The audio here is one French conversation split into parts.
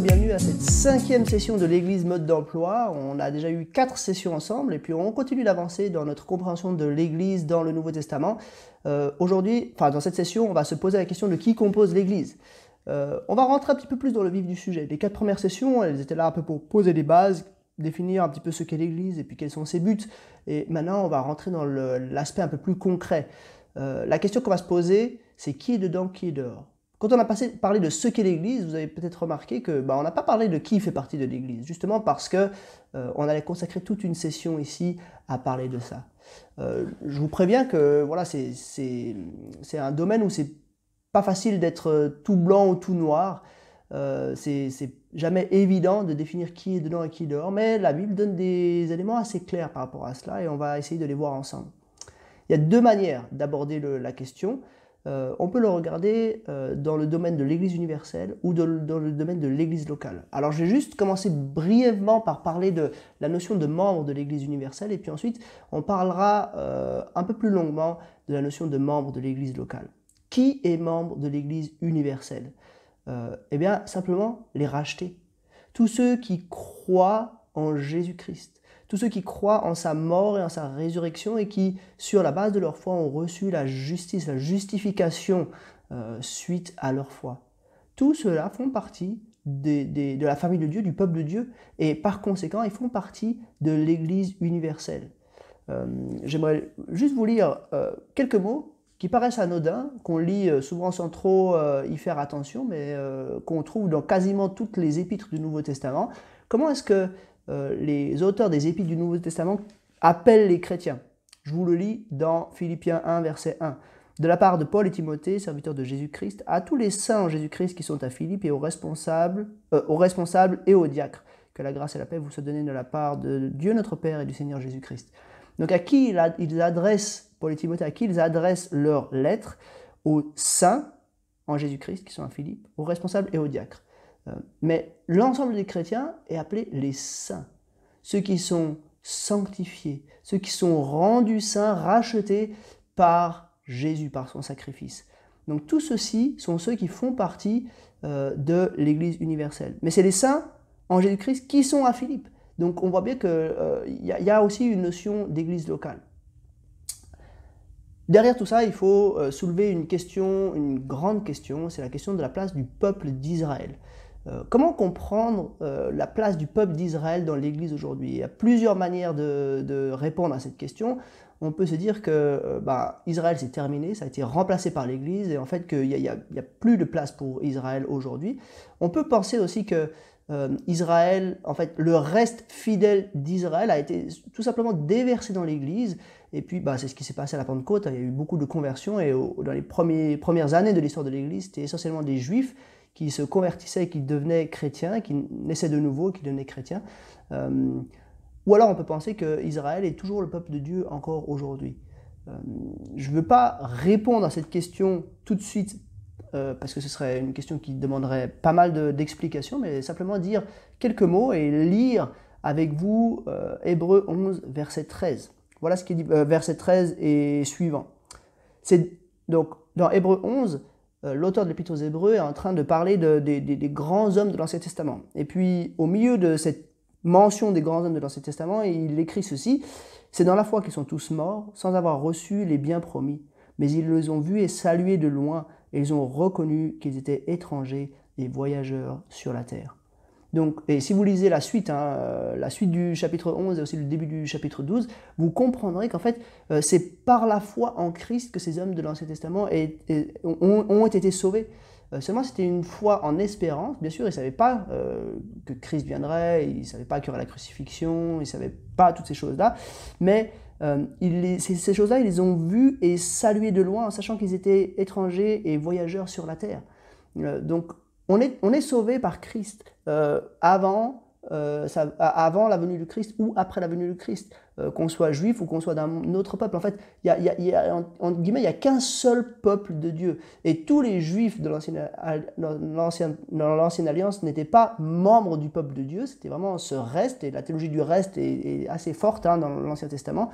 bienvenue à cette cinquième session de l'Église mode d'emploi. On a déjà eu quatre sessions ensemble et puis on continue d'avancer dans notre compréhension de l'Église dans le Nouveau Testament. Euh, Aujourd'hui, enfin dans cette session, on va se poser la question de qui compose l'Église. Euh, on va rentrer un petit peu plus dans le vif du sujet. Les quatre premières sessions, elles étaient là un peu pour poser des bases, définir un petit peu ce qu'est l'Église et puis quels sont ses buts. Et maintenant, on va rentrer dans l'aspect un peu plus concret. Euh, la question qu'on va se poser, c'est qui est dedans, qui est dehors? Quand on a passé, parlé de ce qu'est l'Église, vous avez peut-être remarqué que bah, on n'a pas parlé de qui fait partie de l'Église, justement parce que euh, on allait consacrer toute une session ici à parler de ça. Euh, je vous préviens que voilà, c'est un domaine où c'est pas facile d'être tout blanc ou tout noir. Euh, c'est jamais évident de définir qui est dedans et qui est dehors, mais la Bible donne des éléments assez clairs par rapport à cela et on va essayer de les voir ensemble. Il y a deux manières d'aborder la question. Euh, on peut le regarder euh, dans le domaine de l'Église universelle ou dans le domaine de l'Église locale. Alors je vais juste commencer brièvement par parler de la notion de membre de l'Église universelle et puis ensuite on parlera euh, un peu plus longuement de la notion de membre de l'Église locale. Qui est membre de l'Église universelle? Eh bien simplement les rachetés. Tous ceux qui croient en Jésus-Christ tous ceux qui croient en sa mort et en sa résurrection et qui, sur la base de leur foi, ont reçu la justice, la justification euh, suite à leur foi. Tous ceux-là font partie de la famille de Dieu, du peuple de Dieu, et par conséquent, ils font partie de l'Église universelle. Euh, j'aimerais juste vous lire euh, quelques mots qui paraissent anodins, qu'on lit souvent sans trop y faire attention, mais qu'on trouve dans quasiment toutes les épîtres du Nouveau Testament. Comment est-ce que euh, les auteurs des épîtres du Nouveau Testament appellent les chrétiens. Je vous le lis dans Philippiens 1, verset 1. De la part de Paul et Timothée, serviteurs de Jésus-Christ, à tous les saints en Jésus-Christ qui sont à Philippe et aux responsables, euh, aux responsables et aux diacres. Que la grâce et la paix vous soient données de la part de Dieu notre Père et du Seigneur Jésus-Christ. Donc à qui ils adressent, Paul et Timothée, à qui ils adressent leurs lettres? Aux saints en Jésus-Christ qui sont à Philippe, aux responsables et aux diacres. Euh, mais l'ensemble des chrétiens est appelé les saints, ceux qui sont sanctifiés, ceux qui sont rendus saints, rachetés par Jésus, par son sacrifice. Donc tous ceux-ci sont ceux qui font partie euh, de l'Église universelle. Mais c'est les saints en Jésus-Christ qui sont à Philippe. Donc on voit bien qu'il euh, y, a aussi une notion d'Église locale. Derrière tout ça, il faut soulever une question, une grande question, c'est la question de la place du peuple d'Israël. Euh, comment comprendre euh, la place du peuple d'Israël dans l'Église aujourd'hui? Il y a plusieurs manières de, répondre à cette question. On peut se dire que euh, bah, Israël s'est terminé, ça a été remplacé par l'Église, et en fait qu'il n'y a, plus de place pour Israël aujourd'hui. On peut penser aussi que Israël, en fait, le reste fidèle d'Israël a été tout simplement déversé dans l'Église, et puis bah, c'est ce qui s'est passé à la Pentecôte, il y a eu beaucoup de conversions, et dans les premières années de l'histoire de l'Église, c'était essentiellement des Juifs qui se convertissaient, qui devenaient chrétiens, qui naissaient de nouveau, qui devenaient chrétiens. Euh, ou alors on peut penser que Israël est toujours le peuple de Dieu encore aujourd'hui. Euh, je ne veux pas répondre à cette question tout de suite euh, parce que ce serait une question qui demanderait pas mal d'explications, mais simplement dire quelques mots et lire avec vous Hébreu 11, verset 13. Voilà ce qui est dit, verset 13 et suivant. C'est donc dans Hébreu 11, euh, l'auteur de l'Épître aux Hébreux est en train de parler des grands hommes de l'Ancien Testament. Et puis, au milieu de cette mention des grands hommes de l'Ancien Testament, il écrit ceci C'est dans la foi qu'ils sont tous morts, sans avoir reçu les biens promis. Mais ils les ont vus et salués de loin, et ils ont reconnu qu'ils étaient étrangers et voyageurs sur la terre. Donc, et si vous lisez la suite, hein, euh, la suite du chapitre 11 et aussi le début du chapitre 12, vous comprendrez qu'en fait, euh, c'est par la foi en Christ que ces hommes de l'Ancien Testament ont, été sauvés. Euh, seulement, c'était une foi en espérance. Bien sûr, ils ne savaient pas que Christ viendrait, ils ne savaient pas qu'il y aurait la crucifixion, ils ne savaient pas toutes ces choses-là. Mais ces, choses-là, ils les ont vues et saluées de loin, en sachant qu'ils étaient étrangers et voyageurs sur la terre. donc, on est, on est sauvé par Christ euh, avant, euh, avant la venue du Christ ou après la venue du Christ, euh, qu'on soit juif ou qu'on soit d'un autre peuple. En fait, il y a, en, il n'y a qu'un seul peuple de Dieu. Et tous les juifs de l'ancienne alliance n'étaient pas membres du peuple de Dieu, c'était vraiment ce reste, et la théologie du reste est, assez forte hein, dans l'Ancien Testament,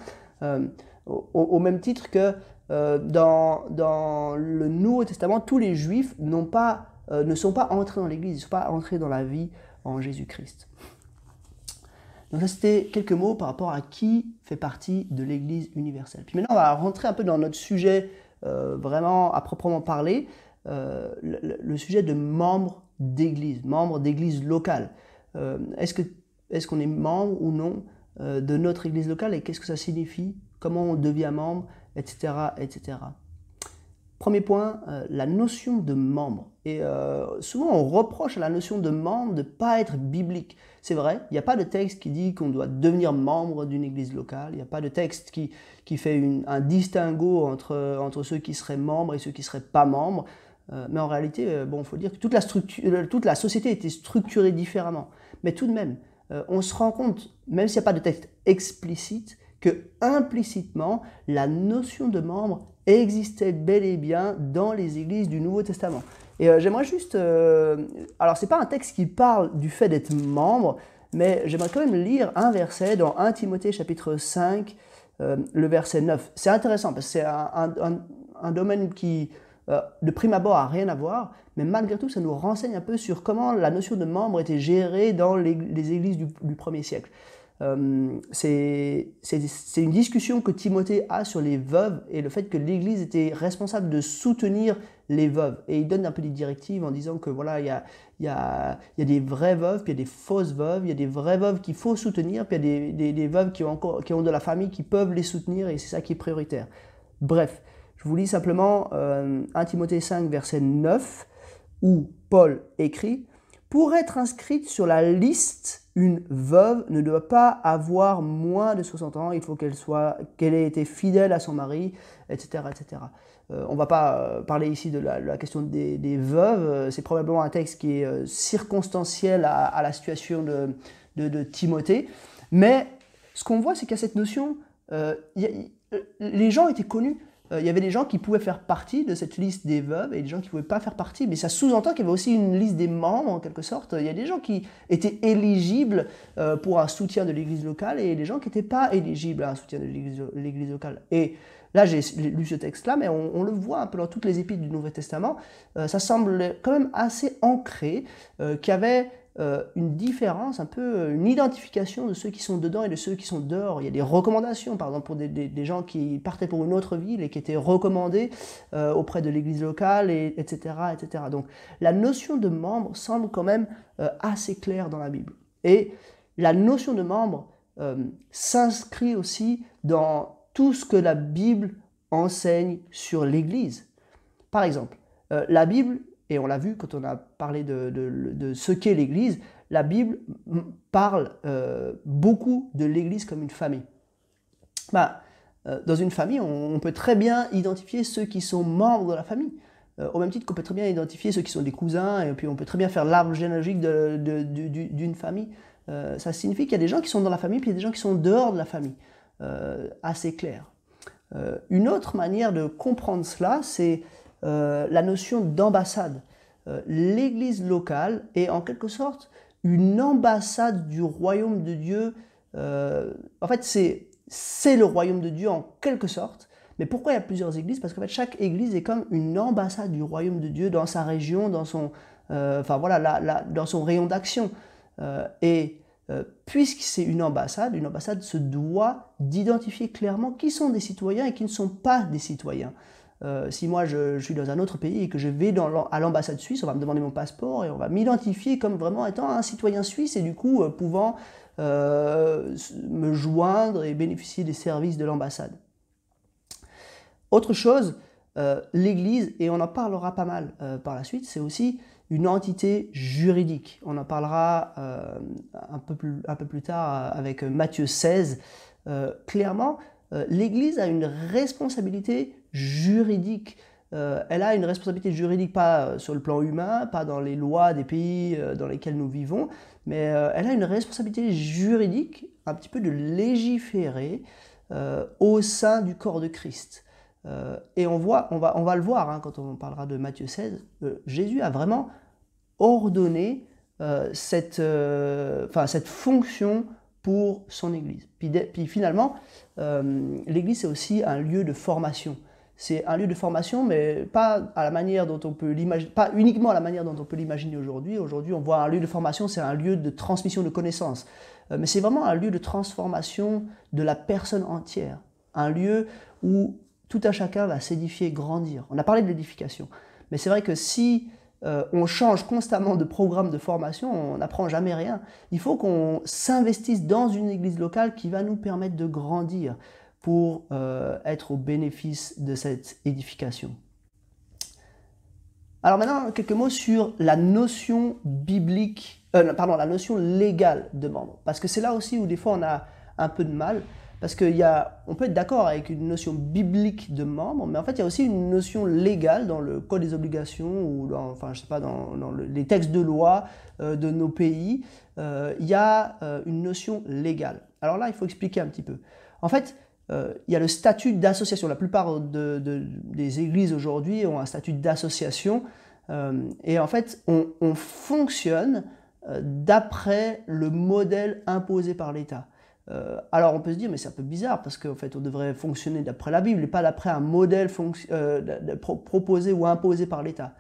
au, au, même titre que dans, dans le Nouveau Testament, tous les juifs n'ont pas ne sont pas entrés dans l'Église, ne sont pas entrés dans la vie en Jésus-Christ. Donc ça, c'était quelques mots par rapport à qui fait partie de l'Église universelle. Puis maintenant, on va rentrer un peu dans notre sujet euh, vraiment à proprement parler, euh, le, sujet de membres d'Église, membres d'Église locale. Euh, est-ce, qu'on est membre ou non de notre Église locale et qu'est-ce que ça signifie Comment on devient membre, etc. etc. Premier point, euh, la notion de membre. Et euh, souvent, on reproche à la notion de membre de ne pas être biblique. C'est vrai, il n'y a pas de texte qui dit qu'on doit devenir membre d'une église locale. Il n'y a pas de texte qui, qui fait un distinguo entre, entre ceux qui seraient membres et ceux qui ne seraient pas membres. Euh, mais en réalité, bon, il faut dire que toute la, structure, toute la société était structurée différemment. Mais tout de même, on se rend compte, même s'il n'y a pas de texte explicite, que implicitement, la notion de membre existait bel et bien dans les églises du Nouveau Testament. Et euh, j'aimerais juste... Euh, alors, ce n'est pas un texte qui parle du fait d'être membre, mais j'aimerais quand même lire un verset dans 1 Timothée chapitre 5, euh, le verset 9. C'est intéressant parce que c'est un, domaine qui, de prime abord, a rien à voir, mais malgré tout, ça nous renseigne un peu sur comment la notion de membre était gérée dans les, églises du, du premier siècle. Euh, c'est une discussion que Timothée a sur les veuves et le fait que l'Église était responsable de soutenir les veuves. Et il donne un peu des directives en disant que voilà, il y a, y, a, y a, des vraies veuves, puis il y a des fausses veuves, il y a des vraies veuves qu'il faut soutenir, puis il y a des, des, des, veuves qui ont, encore, qui ont de la famille qui peuvent les soutenir et c'est ça qui est prioritaire. Bref, je vous lis simplement euh, 1 Timothée 5, verset 9, où Paul écrit Pour être inscrite sur la liste une veuve ne doit pas avoir moins de 60 ans, il faut qu'elle soit, qu'elle ait été fidèle à son mari, etc. etc. Euh, on ne va pas euh, parler ici de la, question des, veuves, euh, c'est probablement un texte qui est circonstanciel à, la situation de, Timothée, mais ce qu'on voit, c'est qu'à cette notion, les gens étaient connus euh, il y avait des gens qui pouvaient faire partie de cette liste des veuves et des gens qui ne pouvaient pas faire partie. Mais ça sous-entend qu'il y avait aussi une liste des membres, en quelque sorte. Il y a des gens qui étaient éligibles euh, pour un soutien de l'Église locale et des gens qui n'étaient pas éligibles à un soutien de l'Église locale. Et là, j'ai lu ce texte-là, mais on, le voit un peu dans toutes les épîtres du Nouveau Testament. Euh, ça semble quand même assez ancré qu'il y avait euh, une différence, un peu euh, une identification de ceux qui sont dedans et de ceux qui sont dehors. Il y a des recommandations, par exemple pour des, gens qui partaient pour une autre ville et qui étaient recommandés euh, auprès de l'église locale, et, etc., etc. Donc la notion de membre semble quand même assez claire dans la Bible. Et la notion de membre s'inscrit aussi dans tout ce que la Bible enseigne sur l'Église. Par exemple, la Bible et on l'a vu quand on a parlé de, ce qu'est l'Église, la Bible parle euh, beaucoup de l'Église comme une famille. Bah, euh, dans une famille, on, peut très bien identifier ceux qui sont membres de la famille. Euh, au même titre qu'on peut très bien identifier ceux qui sont des cousins, et puis on peut très bien faire l'arbre généalogique d'une famille. ça signifie qu'il y a des gens qui sont dans la famille, puis il y a des gens qui sont dehors de la famille. assez clair. une autre manière de comprendre cela, c'est euh, la notion d'ambassade. Euh, L'Église locale est en quelque sorte une ambassade du royaume de Dieu. Euh, en fait, c'est le royaume de Dieu en quelque sorte. Mais pourquoi il y a plusieurs églises? Parce qu'en fait, chaque église est comme une ambassade du royaume de Dieu dans sa région, dans son, enfin voilà, dans son rayon d'action. et puisque c'est une ambassade, une ambassade se doit d'identifier clairement qui sont des citoyens et qui ne sont pas des citoyens. Euh, si moi je, suis dans un autre pays et que je vais à l'ambassade suisse, on va me demander mon passeport et on va m'identifier comme vraiment étant un citoyen suisse et du coup euh, pouvant euh, me joindre et bénéficier des services de l'ambassade. Autre chose, l'Église, et on en parlera pas mal par la suite, c'est aussi une entité juridique. On en parlera un, peu plus, un peu plus tard avec Matthieu 16. clairement, l'Église a une responsabilité juridique. Euh, elle a une responsabilité juridique, pas euh, sur le plan humain, pas dans les lois des pays euh, dans lesquels nous vivons, mais elle a une responsabilité juridique, un petit peu de légiférer au sein du corps de Christ. et on, voit, on, va, on va le voir hein, quand on parlera de Matthieu 16, Jésus a vraiment ordonné cette, cette fonction pour son Église. Puis, puis finalement, l'Église, c'est aussi un lieu de formation c'est un lieu de formation, mais pas à la manière dont on peut l'imaginer, pas uniquement à la manière dont on peut l'imaginer aujourd'hui. Aujourd'hui, on voit un lieu de formation, c'est un lieu de transmission de connaissances, euh, mais c'est vraiment un lieu de transformation de la personne entière, un lieu où tout un chacun va s'édifier, grandir. On a parlé de l'édification, mais c'est vrai que si euh, on change constamment de programme de formation, on n'apprend jamais rien. Il faut qu'on s'investisse dans une église locale qui va nous permettre de grandir pour euh, être au bénéfice de cette édification. Alors maintenant, quelques mots sur la notion biblique, euh, pardon, la notion légale de membre. Parce que c'est là aussi où des fois on a un peu de mal. Parce qu'on peut être d'accord avec une notion biblique de membre, mais en fait, il y a aussi une notion légale dans le Code des obligations ou dans, enfin, je sais pas, dans, les textes de loi euh, de nos pays. il y a une notion légale. Alors là, il faut expliquer un petit peu. En fait, euh, il y a le statut d'association. La plupart des églises aujourd'hui ont un statut d'association. Euh, et en fait, on, fonctionne euh, d'après le modèle imposé par l'État. alors on peut se dire, mais c'est un peu bizarre parce qu'en fait, on devrait fonctionner d'après la Bible et pas d'après un modèle proposé ou imposé par l'État.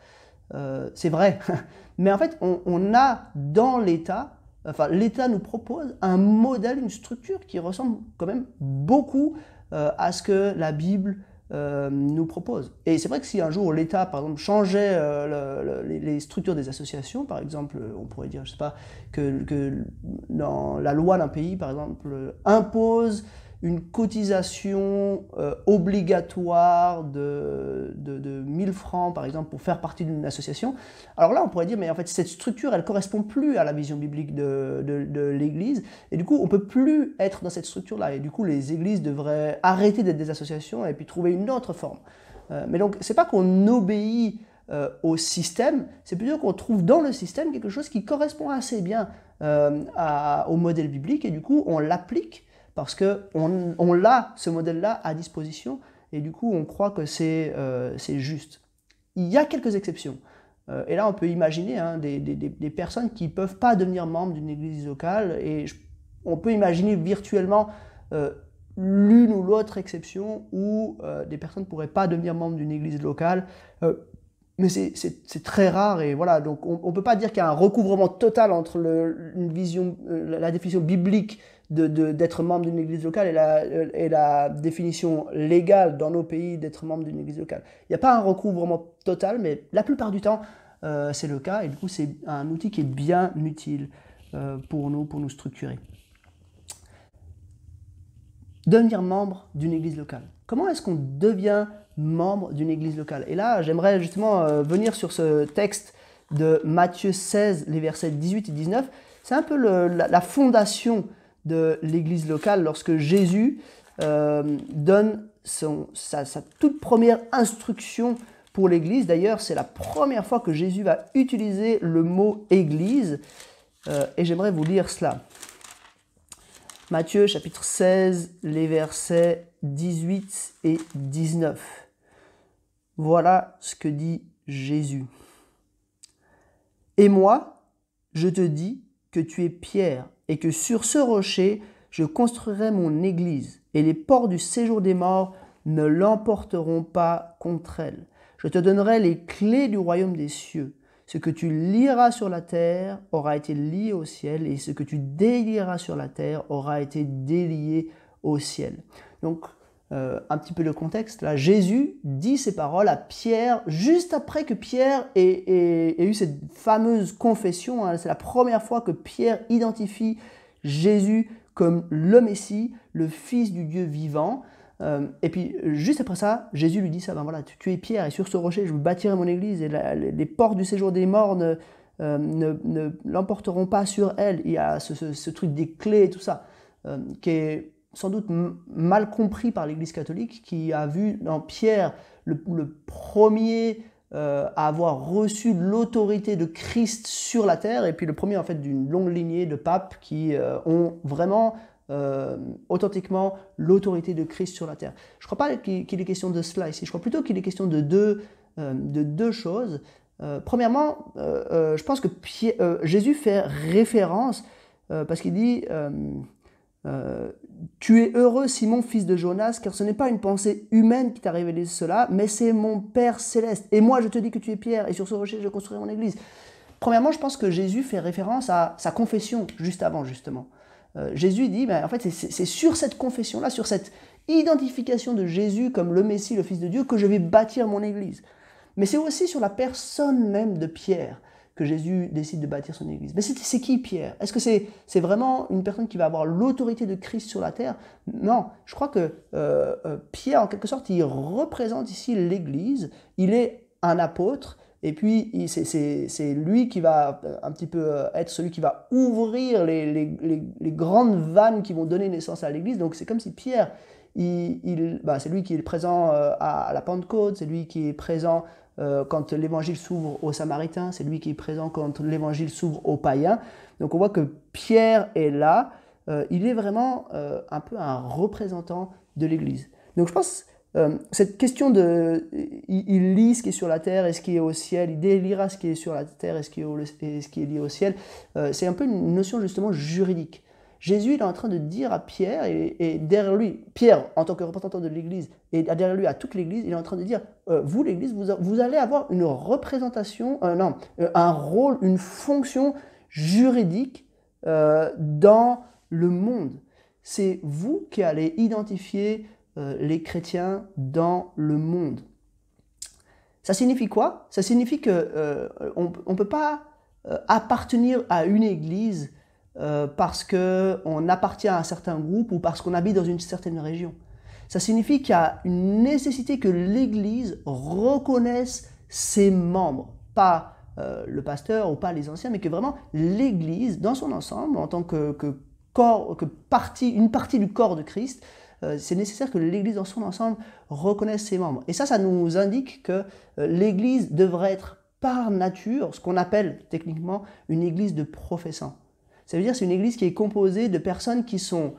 c'est vrai. mais en fait, on a dans l'État enfin, l'État nous propose un modèle, une structure qui ressemble quand même beaucoup euh, à ce que la Bible euh, nous propose. Et c'est vrai que si un jour l'État, par exemple, changeait euh, les structures des associations, par exemple, on pourrait dire, je sais pas, que, que dans la loi d'un pays, par exemple, impose une cotisation euh, obligatoire de, de, 1000 francs, par exemple, pour faire partie d'une association. Alors là, on pourrait dire, mais en fait, cette structure, elle correspond plus à la vision biblique de, de l'Église, et du coup, on peut plus être dans cette structure-là, et du coup, les églises devraient arrêter d'être des associations et puis trouver une autre forme. Euh, mais donc, c'est pas qu'on obéit euh, au système, c'est plutôt qu'on trouve dans le système quelque chose qui correspond assez bien au modèle biblique, et du coup, on l'applique parce qu'on on, l'a, ce modèle-là, à disposition, et du coup, on croit que c'est euh, juste. Il y a quelques exceptions. Euh, et là, on peut imaginer hein, des, personnes qui ne peuvent pas devenir membres d'une église locale, et on peut imaginer virtuellement euh, l'une ou l'autre exception où des personnes ne pourraient pas devenir membres d'une église locale. mais c'est très rare et voilà, donc on ne peut pas dire qu'il y a un recouvrement total entre la définition biblique d'être membre d'une église locale et la, la, définition légale dans nos pays d'être membre d'une église locale. Il n'y a pas un recouvrement total, mais la plupart du temps, euh, c'est le cas. Et du coup, c'est un outil qui est bien utile euh, pour nous, pour nous structurer. Devenir membre d'une église locale. Comment est-ce qu'on devient membre d'une église locale? Et là, j'aimerais justement euh, venir sur ce texte de Matthieu 16, les versets 18 et 19. C'est un peu la, fondation de l'église locale lorsque Jésus euh, donne son, sa, toute première instruction pour l'église. D'ailleurs, c'est la première fois que Jésus va utiliser le mot église. Euh, et j'aimerais vous lire cela. Matthieu chapitre 16, les versets 18 et 19. Voilà ce que dit Jésus. Et moi, je te dis que tu es Pierre, et que sur ce rocher je construirai mon église, et les ports du séjour des morts ne l'emporteront pas contre elle. Je te donnerai les clés du royaume des cieux. Ce que tu lieras sur la terre aura été lié au ciel, et ce que tu délieras sur la terre aura été délié au ciel. Donc, euh, un petit peu le contexte, là, Jésus dit ces paroles à Pierre juste après que Pierre ait, eu cette fameuse confession. Hein. C'est la première fois que Pierre identifie Jésus comme le Messie, le Fils du Dieu vivant. Euh, et puis, juste après ça, Jésus lui dit ça, ben voilà, tu, es Pierre, et sur ce rocher, je bâtirai mon église, et les portes du séjour des morts ne, euh, l'emporteront pas sur elle. Il y a ce, truc des clés et tout ça, qui est sans doute mal compris par l'Église catholique, qui a vu dans Pierre le, premier euh, à avoir reçu l'autorité de Christ sur la terre, et puis le premier en fait d'une longue lignée de papes qui euh, ont vraiment euh, authentiquement l'autorité de Christ sur la terre. Je ne crois pas qu'il est question de cela ici, je crois plutôt qu'il est question de deux, de deux choses. premièrement, je pense que Jésus fait référence parce qu'il dit Euh, tu es heureux, Simon, fils de Jonas, car ce n'est pas une pensée humaine qui t'a révélé cela, mais c'est mon Père céleste. Et moi, je te dis que tu es Pierre, et sur ce rocher, je construirai mon église. Premièrement, je pense que Jésus fait référence à sa confession juste avant, justement. Euh, Jésus dit, ben, en fait, c'est sur cette confession-là, sur cette identification de Jésus comme le Messie, le Fils de Dieu, que je vais bâtir mon église. Mais c'est aussi sur la personne même de Pierre que Jésus décide de bâtir son Église. Mais c'est qui Pierre? Est-ce que c'est vraiment une personne qui va avoir l'autorité de Christ sur la terre? Non, je crois que euh, euh, Pierre, en quelque sorte, il représente ici l'Église. Il est un apôtre. Et puis, c'est lui qui va euh, un petit peu être celui qui va ouvrir les, grandes vannes qui vont donner naissance à l'Église. Donc, c'est comme si Pierre, bah, c'est lui qui est présent à la Pentecôte, c'est lui qui est présent euh, quand l'évangile s'ouvre aux Samaritains, c'est lui qui est présent quand l'évangile s'ouvre aux païens. Donc on voit que Pierre est là, euh, il est vraiment euh, un peu un représentant de l'Église. Donc je pense cette question de il, lit ce qui est sur la terre et ce qui est au ciel, il délira ce qui est sur la terre et ce qui est, ce qui est lié au ciel, c'est un peu une notion justement juridique. Jésus est en train de dire à Pierre, et, derrière lui, Pierre en tant que représentant de l'Église, et derrière lui à toute l'Église, il est en train de dire, euh, vous l'Église, vous, allez avoir une représentation, euh, non, euh, un rôle, une fonction juridique dans le monde. C'est vous qui allez identifier les chrétiens dans le monde. Ça signifie quoi? Ça signifie que on ne peut pas appartenir à une Église euh, parce qu'on appartient à un certain groupe ou parce qu'on habite dans une certaine région. Ça signifie qu'il y a une nécessité que l'Église reconnaisse ses membres, pas euh, le pasteur ou pas les anciens, mais que vraiment l'Église, dans son ensemble, en tant que, corps, que partie, une partie du corps de Christ, euh, c'est nécessaire que l'Église dans son ensemble reconnaisse ses membres. Et ça, ça nous indique que l'Église devrait être par nature ce qu'on appelle techniquement une Église de professants. Ça veut dire c'est une église qui est composée de personnes qui sont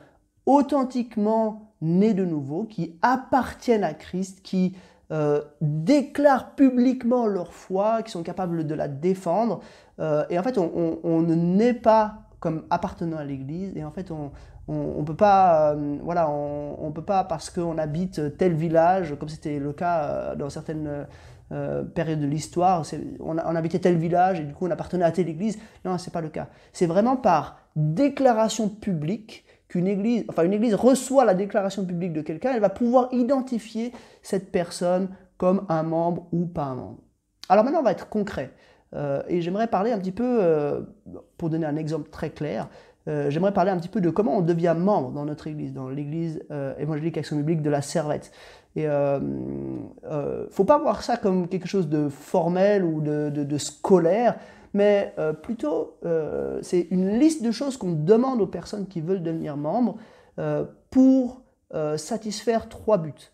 authentiquement nées de nouveau, qui appartiennent à Christ, qui euh, déclarent publiquement leur foi, qui sont capables de la défendre. Euh, et en fait, on, ne naît pas comme appartenant à l'Église. Et en fait, on ne peut pas, euh, voilà, on, peut pas parce qu'on habite tel village, comme c'était le cas dans certaines euh, période de l'histoire, on, habitait tel village et du coup on appartenait à telle église. Non, c'est pas le cas. C'est vraiment par déclaration publique qu'une église, enfin une église reçoit la déclaration publique de quelqu'un, elle va pouvoir identifier cette personne comme un membre ou pas un membre. Alors maintenant on va être concret. Euh, et j'aimerais parler un petit peu, euh, pour donner un exemple très clair, j'aimerais parler un petit peu de comment on devient membre dans notre église, dans l'église évangélique action publique de la Servette. Et euh, euh, faut pas voir ça comme quelque chose de formel ou de, scolaire, mais euh, plutôt c'est une liste de choses qu'on demande aux personnes qui veulent devenir membres pour satisfaire trois buts.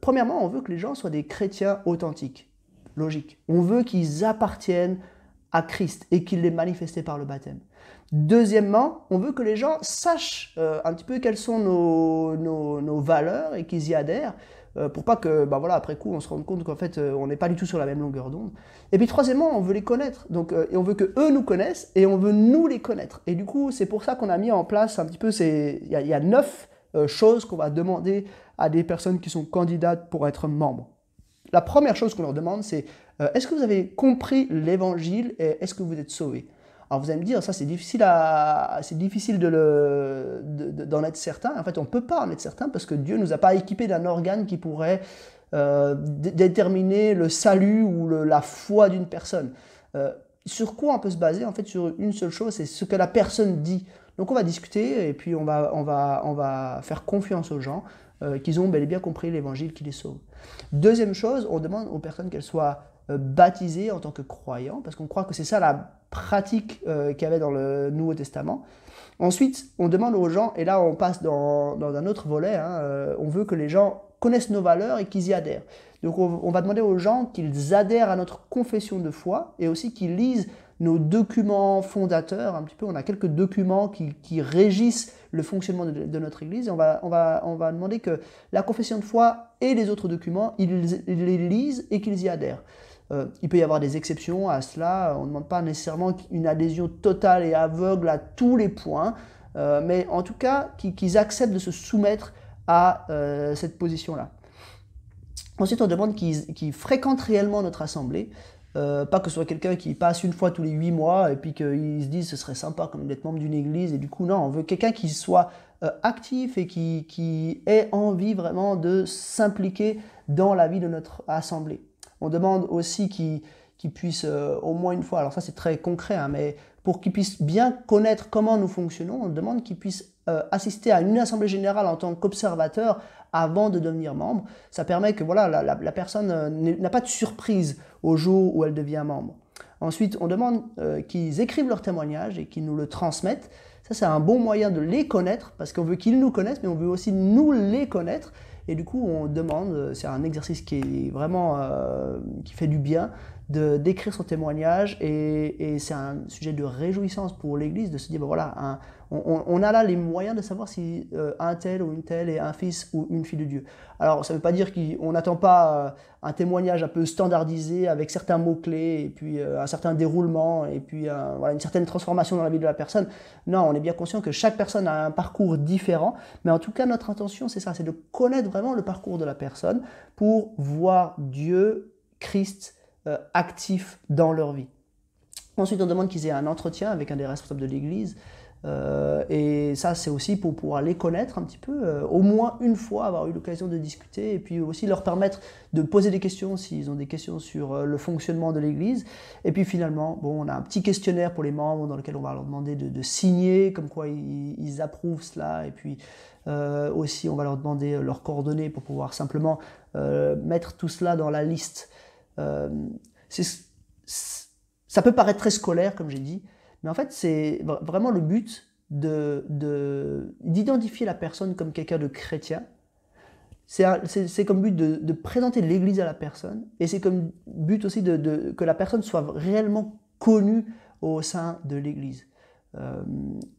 premièrement, on veut que les gens soient des chrétiens authentiques, logique. On veut qu'ils appartiennent à Christ et qu'ils les manifestent par le baptême. Deuxièmement, on veut que les gens sachent euh, un petit peu quelles sont nos, valeurs et qu'ils y adhèrent, euh, pour pas que, bah voilà, après coup, on se rende compte qu'en fait, euh, on n'est pas du tout sur la même longueur d'onde. Et puis troisièmement, on veut les connaître, donc et on veut que eux nous connaissent et on veut nous les connaître. Et du coup, c'est pour ça qu'on a mis en place un petit peu, il y, y, a neuf choses qu'on va demander à des personnes qui sont candidates pour être membres. La première chose qu'on leur demande, c'est est-ce que vous avez compris l'évangile et est-ce que vous êtes sauvés? Alors vous allez me dire, ça c'est difficile, à, c'est difficile de le, d'en être certain. En fait, on ne peut pas en être certain parce que Dieu ne nous a pas équipés d'un organe qui pourrait euh, déterminer le salut ou la foi d'une personne. Euh, sur quoi on peut se baser En fait, sur une seule chose, c'est ce que la personne dit. Donc on va discuter et puis on va, on va, on va faire confiance aux gens euh, qu'ils ont bel et bien compris l'évangile qui les sauve. Deuxième chose, on demande aux personnes qu'elles soient baptisées en tant que croyants, parce qu'on croit que c'est ça la pratique euh, qu'il y avait dans le Nouveau Testament. Ensuite, on demande aux gens, et là on passe dans, un autre volet, hein, euh, on veut que les gens connaissent nos valeurs et qu'ils y adhèrent. Donc on, va demander aux gens qu'ils adhèrent à notre confession de foi et aussi qu'ils lisent nos documents fondateurs, un petit peu, on a quelques documents qui, régissent le fonctionnement de, notre Église, on va, on, va, on va demander que la confession de foi et les autres documents, ils les lisent et qu'ils y adhèrent. Euh, il peut y avoir des exceptions à cela. On ne demande pas nécessairement une adhésion totale et aveugle à tous les points. mais en tout cas qu'ils acceptent de se soumettre à cette position-là. Ensuite, on demande qu'ils fréquentent réellement notre assemblée. pas que ce soit quelqu'un qui passe une fois tous les huit mois et puis qu'il se dise ce serait sympa comme d'être membre d'une église et du coup non, on veut quelqu'un qui soit actif et qui ait envie vraiment de s'impliquer dans la vie de notre assemblée. On demande aussi qu'ils puissent au moins une fois, alors ça c'est très concret, hein, mais pour qu'ils puissent bien connaître comment nous fonctionnons, on demande qu'ils puissent assister à une assemblée générale en tant qu'observateur avant de devenir membre. Ça permet que voilà, la, personne euh, n'a pas de surprise au jour où elle devient membre. Ensuite, on demande euh, qu'ils écrivent leur témoignage et qu'ils nous le transmettent. Ça, c'est un bon moyen de les connaître parce qu'on veut qu'ils nous connaissent, mais on veut aussi nous les connaître. Et du coup, on demande, euh, c'est un exercice qui est vraiment, qui fait du bien, d'écrire son témoignage et, c'est un sujet de réjouissance pour l'Église de se dire, ben voilà, on, a là les moyens de savoir si euh, un tel ou une telle est un fils ou une fille de Dieu. Alors ça ne veut pas dire qu'on n'attend pas euh, un témoignage un peu standardisé avec certains mots-clés et puis euh, un certain déroulement et puis voilà, une certaine transformation dans la vie de la personne. Non, on est bien conscient que chaque personne a un parcours différent, mais en tout cas notre intention c'est ça, c'est de connaître vraiment le parcours de la personne pour voir Dieu, Christ, actifs dans leur vie. Ensuite, on demande qu'ils aient un entretien avec un des responsables de l'Église. Euh, et ça, c'est aussi pour pouvoir les connaître un petit peu, euh, au moins une fois, avoir eu l'occasion de discuter, et puis aussi leur permettre de poser des questions s'ils ont des questions sur le fonctionnement de l'Église. Et puis finalement, bon, on a un petit questionnaire pour les membres dans lequel on va leur demander de, signer, comme quoi ils, approuvent cela, et puis aussi on va leur demander leurs coordonnées pour pouvoir simplement mettre tout cela dans la liste euh, ça peut paraître très scolaire, comme j'ai dit, mais en fait, c'est vraiment le but d'identifier de, la personne comme quelqu'un de chrétien. C'est comme but de, présenter l'Église à la personne, et c'est comme but aussi de, que la personne soit réellement connue au sein de l'Église. Euh,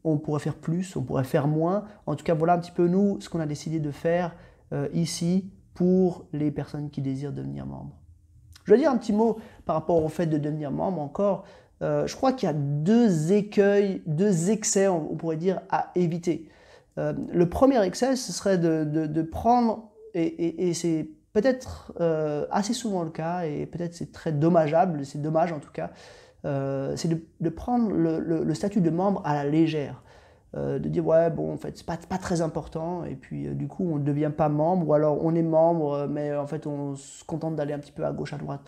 on pourrait faire plus, on pourrait faire moins. En tout cas, voilà un petit peu nous ce qu'on a décidé de faire euh, ici pour les personnes qui désirent devenir membres. Je veux dire un petit mot par rapport au fait de devenir membre encore. Euh, je crois qu'il y a deux écueils, deux excès, on, pourrait dire, à éviter. Euh, le premier excès, ce serait de, prendre, et, c'est peut-être euh, assez souvent le cas, et peut-être c'est très dommageable, c'est dommage en tout cas, c'est de, prendre le, statut de membre à la légère. De dire ouais bon en fait c'est pas, pas très important et puis du coup on ne devient pas membre ou alors on est membre mais en fait on se contente d'aller un petit peu à gauche à droite.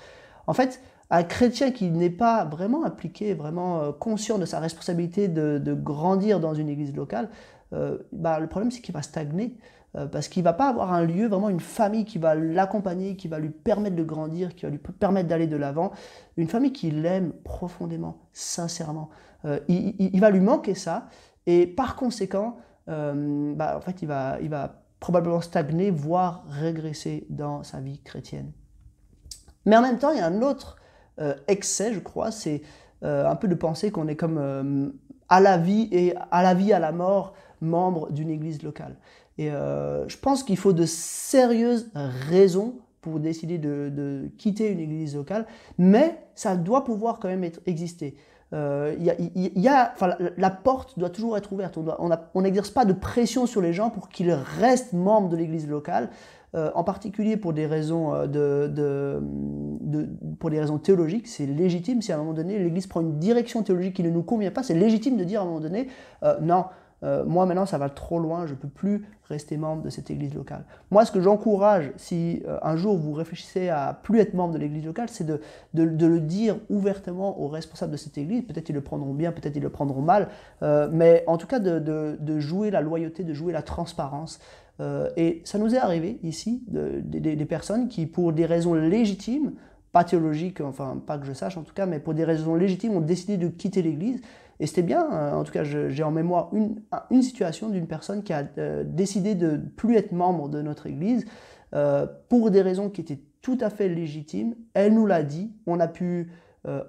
En fait un chrétien qui n'est pas vraiment impliqué, vraiment conscient de sa responsabilité de, de grandir dans une église locale, bah, le problème c'est qu'il va stagner parce qu'il va pas avoir un lieu, vraiment une famille qui va l'accompagner, qui va lui permettre de grandir, qui va lui permettre d'aller de l'avant, une famille qui l'aime profondément, sincèrement. il, il, va lui manquer ça, et par conséquent, euh, bah, en fait, il va, il va probablement stagner, voire régresser dans sa vie chrétienne. Mais en même temps, il y a un autre euh, excès, je crois, c'est euh, un peu de penser qu'on est comme à la vie et à la vie, à la mort, membre d'une église locale. Et je pense qu'il faut de sérieuses raisons pour décider de, quitter une église locale, mais ça doit pouvoir quand même être, exister. Euh, y a, la porte doit toujours être ouverte. On n'exerce pas de pression sur les gens pour qu'ils restent membres de l'église locale, euh, en particulier pour des raisons, euh, de, pour des raisons théologiques. C'est légitime si à un moment donné l'église prend une direction théologique qui ne nous convient pas. C'est légitime de dire à un moment donné, non, euh, moi maintenant ça va trop loin, je ne peux plus rester membre de cette église locale. Moi ce que j'encourage, si un jour vous réfléchissez à plus être membre de l'église locale, c'est de, le dire ouvertement aux responsables de cette église. Peut-être ils le prendront bien, peut-être ils le prendront mal, mais en tout cas de, jouer la loyauté, de jouer la transparence. Et ça nous est arrivé ici, des personnes qui pour des raisons légitimes, pas théologiques, enfin pas que je sache en tout cas, mais pour des raisons légitimes ont décidé de quitter l'église et c'était bien, euh, en tout cas j'ai en mémoire une, situation d'une personne qui a euh, décidé de plus être membre de notre Église euh, pour des raisons qui étaient tout à fait légitimes. Elle nous l'a dit, on a pu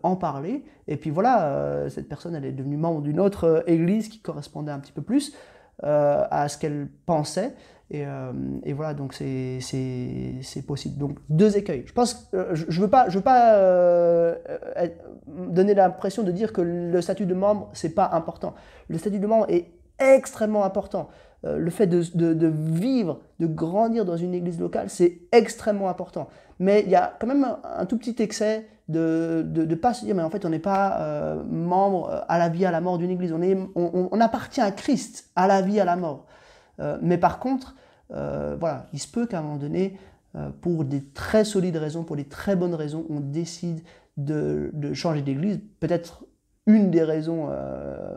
en parler, et puis voilà, cette personne elle est devenue membre d'une autre Église qui correspondait un petit peu plus à ce qu'elle pensait. Euh, et, voilà, donc c'est possible. Donc deux écueils. Je pense, euh, je ne veux pas, je veux pas euh, donner l'impression de dire que le statut de membre c'est pas important. Le statut de membre est extrêmement important. Le fait de, vivre, de grandir dans une église locale, c'est extrêmement important. Mais il y a quand même un, tout petit excès de ne pas se dire, mais en fait, on n'est pas membre à la vie, à la mort d'une église. On, appartient à Christ, à la vie, à la mort. Mais par contre, voilà, il se peut qu'à un moment donné, pour des très solides raisons, pour des très bonnes raisons, on décide de, changer d'église. Peut-être une des raisons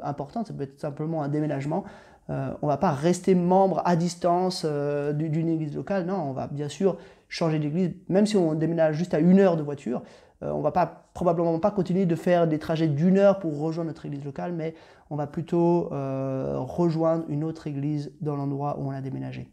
importantes, ça peut être simplement un déménagement. Euh, on ne va pas rester membre à distance euh, d'une église locale. Non, on va bien sûr changer d'église, même si on déménage juste à une heure de voiture. Euh, on ne va pas, probablement pas continuer de faire des trajets d'une heure pour rejoindre notre église locale, mais on va plutôt rejoindre une autre église dans l'endroit où on a déménagé.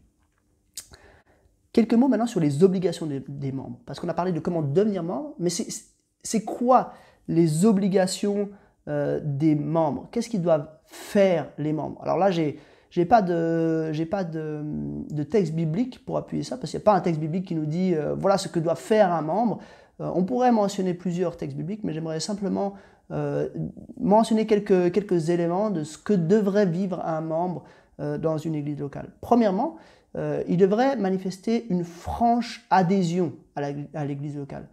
Quelques mots maintenant sur les obligations des, membres, parce qu'on a parlé de comment devenir membre, mais c'est quoi les obligations des membres? Qu'est-ce qu'ils doivent faire les membres? Alors là, j'ai n'ai pas, de, texte biblique pour appuyer ça, parce qu'il n'y a pas un texte biblique qui nous dit euh, voilà ce que doit faire un membre. Euh, on pourrait mentionner plusieurs textes bibliques, mais j'aimerais simplement euh, mentionner quelques, quelques éléments de ce que devrait vivre un membre dans une église locale. Premièrement, il devrait manifester une franche adhésion à l'église locale.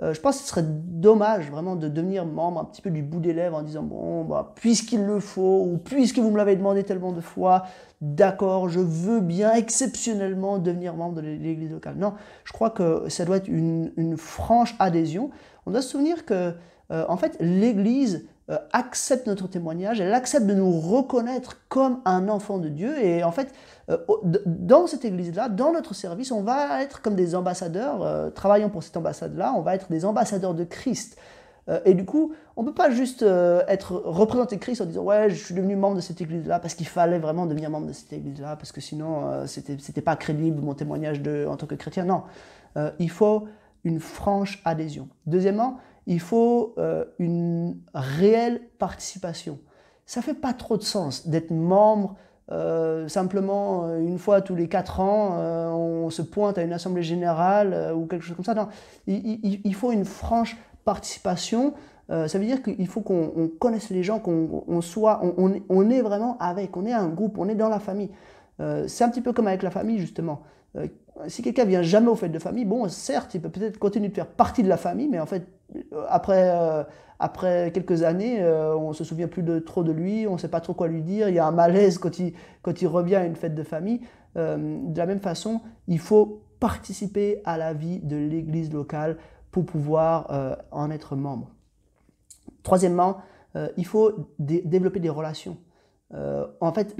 Euh, je pense que ce serait dommage vraiment de devenir membre un petit peu du bout des lèvres en disant bon, bah, puisqu'il le faut, ou puisque vous me l'avez demandé tellement de fois, d'accord, je veux bien exceptionnellement devenir membre de l'église locale. Non, je crois que ça doit être une, franche adhésion. On doit se souvenir que, euh, en fait, l'église euh, accepte notre témoignage, elle accepte de nous reconnaître comme un enfant de Dieu. Et en fait, euh, dans cette église-là, dans notre service, on va être comme des ambassadeurs, travaillant pour cette ambassade-là, on va être des ambassadeurs de Christ. et du coup, on ne peut pas juste être représenté Christ en disant Ouais, je suis devenu membre de cette église-là parce qu'il fallait vraiment devenir membre de cette église-là, parce que sinon, c'était, c'était pas crédible mon témoignage de, en tant que chrétien. Non, il faut une franche adhésion. Deuxièmement, il faut euh, une réelle participation. Ça fait pas trop de sens d'être membre euh, simplement euh, une fois tous les quatre ans, on se pointe à une assemblée générale ou quelque chose comme ça. Non, il, faut une franche participation. ça veut dire qu'il faut qu'on connaisse les gens, qu'on soit, on, on, est vraiment avec, on est un groupe, on est dans la famille. c'est un petit peu comme avec la famille justement si quelqu'un vient jamais au fait de famille, bon, certes, il peut peut-être continuer de faire partie de la famille, mais en fait, après, euh, après quelques années, euh, on se souvient plus de, trop de lui, on ne sait pas trop quoi lui dire, il y a un malaise quand il, revient à une fête de famille. de la même façon, il faut participer à la vie de l'église locale pour pouvoir en être membre. Troisièmement, il faut développer des relations. en fait,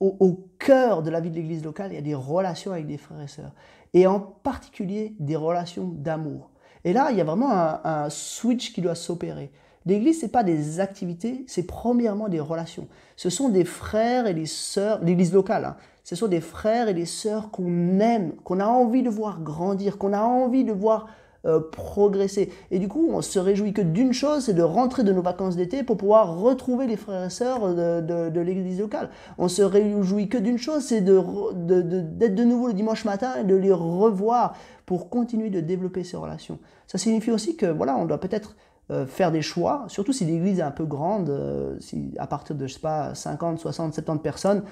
au, cœur de la vie de l'église locale, il y a des relations avec des frères et sœurs. Et en particulier des relations d'amour. Et là, il y a vraiment un, switch qui doit s'opérer. L'église, ce n'est pas des activités, c'est premièrement des relations. Ce sont des frères et des sœurs, l'église locale, hein. ce sont des frères et des sœurs qu'on aime, qu'on a envie de voir grandir, qu'on a envie de voir euh, progresser. Et du coup, on se réjouit que d'une chose, c'est de rentrer de nos vacances d'été pour pouvoir retrouver les frères et sœurs de, l'église locale. On se réjouit que d'une chose, c'est d'être de, nouveau le dimanche matin et de les revoir pour continuer de développer ces relations. Ça signifie aussi que voilà, on doit peut-être euh, faire des choix, surtout si l'église est un peu grande, euh, si à partir de, je sais pas, 50, 60, 70 personnes,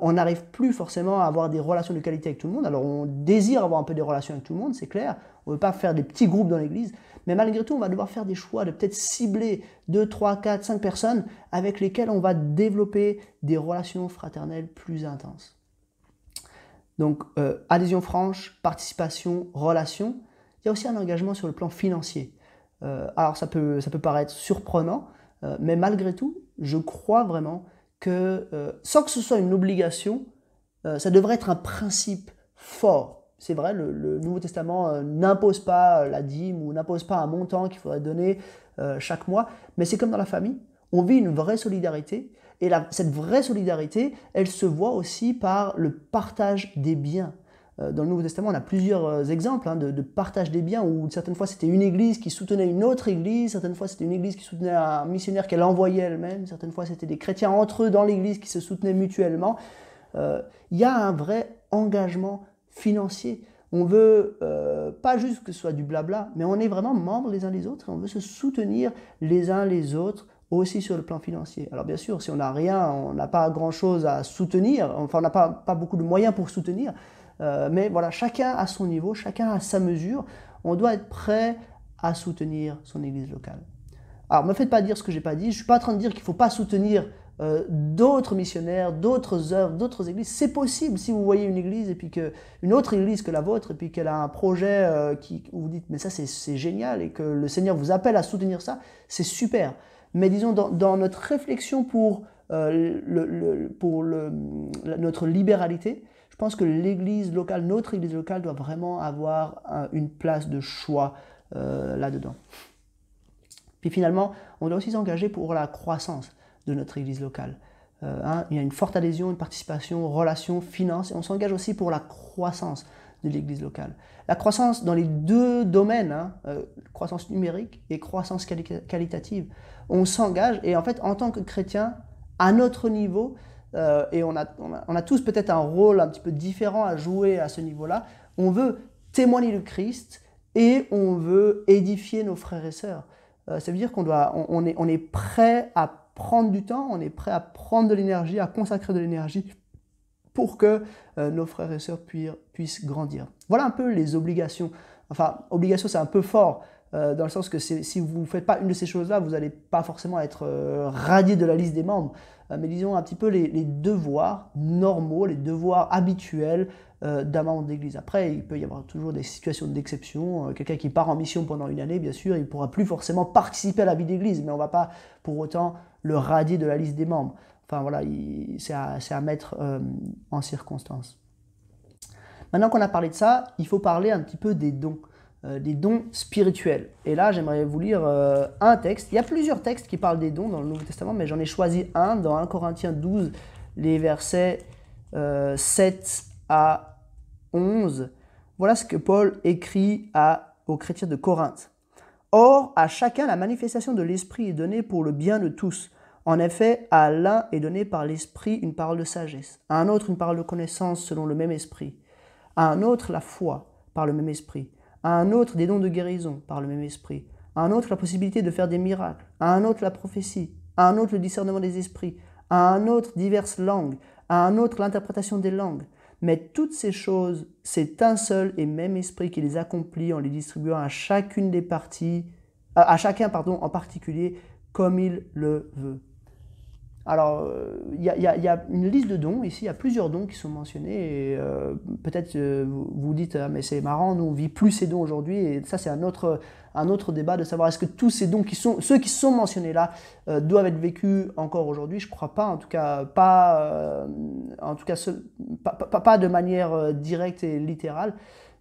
on n'arrive plus forcément à avoir des relations de qualité avec tout le monde. Alors on désire avoir un peu des relations avec tout le monde, c'est clair, on ne veut pas faire des petits groupes dans l'église, mais malgré tout, on va devoir faire des choix de peut-être cibler 2, 3, 4, 5 personnes avec lesquelles on va développer des relations fraternelles plus intenses. Donc, adhésion franche, participation, relation. Il y a aussi un engagement sur le plan financier. Euh, alors ça peut, ça peut paraître surprenant, euh, mais malgré tout, je crois vraiment que euh, sans que ce soit une obligation, ça devrait être un principe fort. C'est vrai, le, Nouveau Testament n'impose pas la dîme ou n'impose pas un montant qu'il faudrait donner chaque mois, mais c'est comme dans la famille, on vit une vraie solidarité, et cette vraie solidarité, elle se voit aussi par le partage des biens. Euh, dans le Nouveau Testament, on a plusieurs euh, exemples hein, de, partage des biens où certaines fois c'était une église qui soutenait une autre église, certaines fois c'était une église qui soutenait un missionnaire qu'elle envoyait elle-même, certaines fois c'était des chrétiens entre eux dans l'église qui se soutenaient mutuellement. Euh, il y a un vrai engagement financier. On veut pas juste que ce soit du blabla, mais on est vraiment membres les uns les autres et on veut se soutenir les uns les autres aussi sur le plan financier. Alors bien sûr, si on n'a rien, on n'a pas grand-chose à soutenir, enfin on n'a pas, pas beaucoup de moyens pour soutenir, euh, mais voilà, chacun à son niveau, chacun à sa mesure, on doit être prêt à soutenir son église locale. Alors, ne me faites pas dire ce que j'ai pas dit. Je ne suis pas en train de dire qu'il ne faut pas soutenir euh, d'autres missionnaires, d'autres œuvres, d'autres églises. C'est possible si vous voyez une église et puis que une autre église que la vôtre et puis qu'elle a un projet euh, qui où vous dites mais ça c'est génial et que le Seigneur vous appelle à soutenir ça, c'est super. Mais disons dans, notre réflexion pour euh, le, pour notre libéralité, je pense que l'église locale, notre église locale doit vraiment avoir une place de choix là-dedans. Puis finalement, on doit aussi s'engager pour la croissance de notre église locale. Euh, hein, il y a une forte adhésion, une participation, relations, finances, et on s'engage aussi pour la croissance de l'église locale. La croissance dans les deux domaines, hein, euh, croissance numérique et croissance qualitative, on s'engage, et en fait, en tant que chrétien, à notre niveau, euh, et on a, on a tous peut-être un rôle un petit peu différent à jouer à ce niveau-là, on veut témoigner le Christ et on veut édifier nos frères et sœurs. ça veut dire qu'on on, est, on est prêt à prendre du temps, on est prêt à prendre de l'énergie, à consacrer de l'énergie pour que euh, nos frères et sœurs puissent, grandir. Voilà un peu les obligations. Enfin, obligation, c'est un peu fort, euh, dans le sens que si vous ne faites pas une de ces choses-là, vous n'allez pas forcément être euh, radié de la liste des membres. mais disons un petit peu les, devoirs normaux, les devoirs habituels d'un membre d'église. Après, il peut y avoir toujours des situations d'exception. Quelqu'un qui part en mission pendant une année, bien sûr, il ne pourra plus forcément participer à la vie d'église, mais on ne va pas pour autant le radier de la liste des membres. Enfin voilà, c'est à, mettre euh, en circonstance. Maintenant qu'on a parlé de ça, il faut parler un petit peu des dons, euh, des dons spirituels. Et là, j'aimerais vous lire euh, un texte. Il y a plusieurs textes qui parlent des dons dans le Nouveau Testament, mais j'en ai choisi un dans 1 Corinthiens 12, les versets 7 à 11. Voilà ce que Paul écrit à, aux chrétiens de Corinthe. Or, à chacun, la manifestation de l'Esprit est donnée pour le bien de tous. En effet, à l'un est donné par l'Esprit une parole de sagesse, à un autre une parole de connaissance selon le même Esprit, à un autre la foi par le même Esprit, à un autre des dons de guérison par le même Esprit, à un autre la possibilité de faire des miracles, à un autre la prophétie, à un autre le discernement des esprits, à un autre diverses langues, à un autre l'interprétation des langues. Mais toutes ces choses, c'est un seul et même esprit qui les accomplit en les distribuant à chacune des parties, à chacun pardon, en particulier comme il le veut. Alors, il y, a une liste de dons, ici, il y a plusieurs dons qui sont mentionnés, et euh, peut-être euh, vous vous dites, ah, mais c'est marrant, nous on vit plus ces dons aujourd'hui, et ça c'est un autre, un autre débat de savoir est-ce que tous ces dons, qui sont, ceux qui sont mentionnés là, euh, doivent être vécus encore aujourd'hui, je ne crois pas, en tout cas pas, en tout cas, pas, de manière directe et littérale,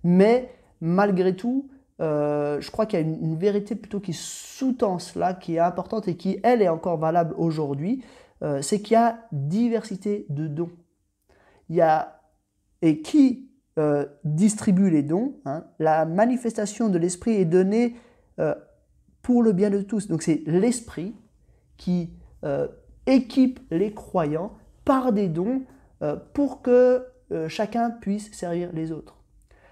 mais malgré tout, je crois qu'il y a une, une, vérité plutôt qui sous-tend cela, qui est importante et qui, elle, est encore valable aujourd'hui. Euh, c'est qu'il y a diversité de dons. Il y a, et qui euh, distribue les dons hein, La manifestation de l'esprit est donnée euh, pour le bien de tous. Donc c'est l'esprit qui équipe les croyants par des dons pour que chacun puisse servir les autres.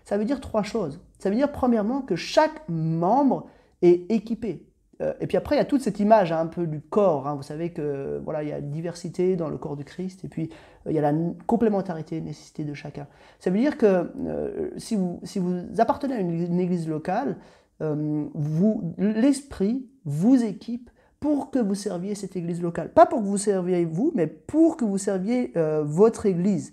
Ça veut dire trois choses. Ça veut dire premièrement que chaque membre est équipé. Euh, et puis après, il y a toute cette image hein, un peu du corps. Hein. Vous savez que voilà, il y a diversité dans le corps du Christ, et puis euh, il y a la complémentarité, nécessité de chacun. Ça veut dire que euh, si, vous, appartenez à une, église locale, l'esprit vous équipe pour que vous serviez cette église locale. Pas pour que vous serviez vous, mais pour que vous serviez votre église.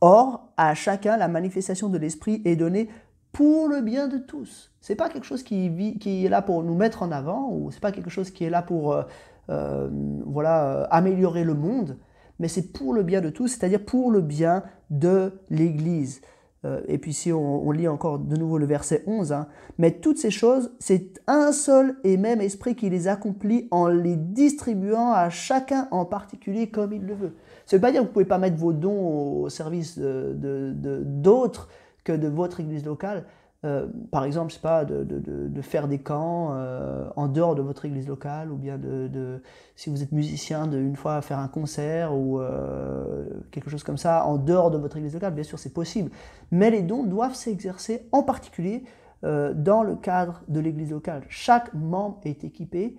or, à chacun, la manifestation de l'esprit est donnée pour le bien de tous. C'est pas quelque chose qui, est là pour nous mettre en avant ou c'est pas quelque chose qui est là pour euh, euh, voilà euh, améliorer le monde, mais c'est pour le bien de tous, c'est-à-dire pour le bien de l'Église. et puis si on, lit encore de nouveau le verset 11, hein, mais toutes ces choses, c'est un seul et même esprit qui les accomplit en les distribuant à chacun en particulier comme il le veut. Ça veut pas dire que vous ne pouvez pas mettre vos dons au service d'autres, de, de, que de votre église locale. Euh, par exemple, je sais pas, de, de, de, faire des camps euh, en dehors de votre église locale, ou bien de, si vous êtes musicien, de une fois faire un concert ou euh, quelque chose comme ça en dehors de votre église locale, bien sûr c'est possible. Mais les dons doivent s'exercer en particulier dans le cadre de l'église locale. Chaque membre est équipé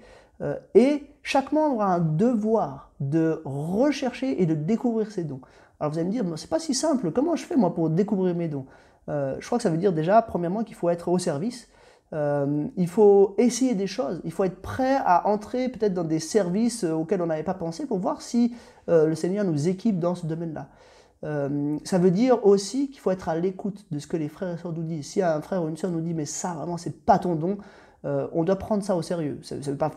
et chaque membre a un devoir de rechercher et de découvrir ses dons. Alors vous allez me dire, c'est pas si simple, comment je fais moi pour découvrir mes dons? Je crois que ça veut dire déjà, premièrement, qu'il faut être au service. Euh, il faut essayer des choses, il faut être prêt à entrer peut-être dans des services euh, auxquels on n'avait pas pensé pour voir si euh, le Seigneur nous équipe dans ce domaine-là. ça veut dire aussi qu'il faut être à l'écoute de ce que les frères et sœurs nous disent. Si un frère ou une sœur nous dit mais ça vraiment c'est pas ton don, on doit prendre ça au sérieux. Ça ne veut pas